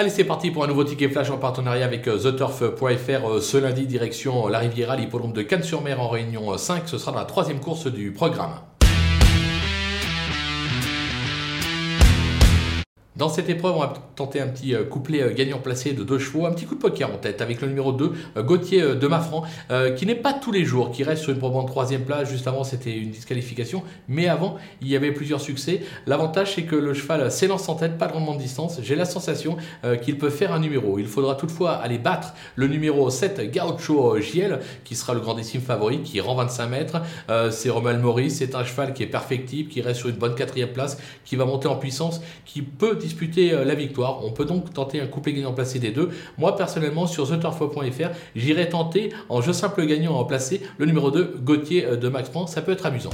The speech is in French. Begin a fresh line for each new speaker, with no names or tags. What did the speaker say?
Allez, c'est parti pour un nouveau ticket flash en partenariat avec euh, TheTurf.fr. Euh, ce lundi, direction la Riviera, l'hippodrome de Cannes-sur-Mer en réunion 5. Ce sera la troisième course du programme. Dans cette épreuve, on va tenter un petit euh, couplet euh, gagnant placé de deux chevaux, un petit coup de poker en tête avec le numéro 2, euh, Gauthier de Mafran, qui n'est pas tous les jours, qui reste sur une probante troisième place. Juste avant, c'était une disqualification, mais avant, il y avait plusieurs succès. L'avantage, c'est que le cheval s'élance en tête, pas de rendement de distance. J'ai la sensation qu'il peut faire un numéro. Il faudra toutefois aller battre le numéro 7, Gaucho JL, qui sera le grandissime favori, qui rend 25 mètres. c'est Romain Maurice, c'est un cheval qui est perfectible, qui reste sur une bonne quatrième place, qui va monter en puissance, qui peut disputer euh, la victoire. On peut donc tenter un couplet gagnant placé des deux. Moi, personnellement, sur theturf.fr, j'irai tenter en jeu simple gagnant en placé le numéro 2, Gauthier euh, de Max Pan. Ça peut être amusant.